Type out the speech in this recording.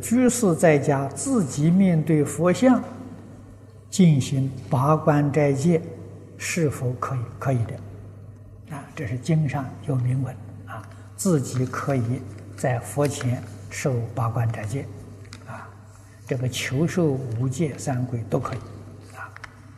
居士在家自己面对佛像进行拔关斋戒，是否可以？可以的，啊，这是经上有明文啊，自己可以在佛前受八关斋戒，啊，这个求受无戒三归都可以。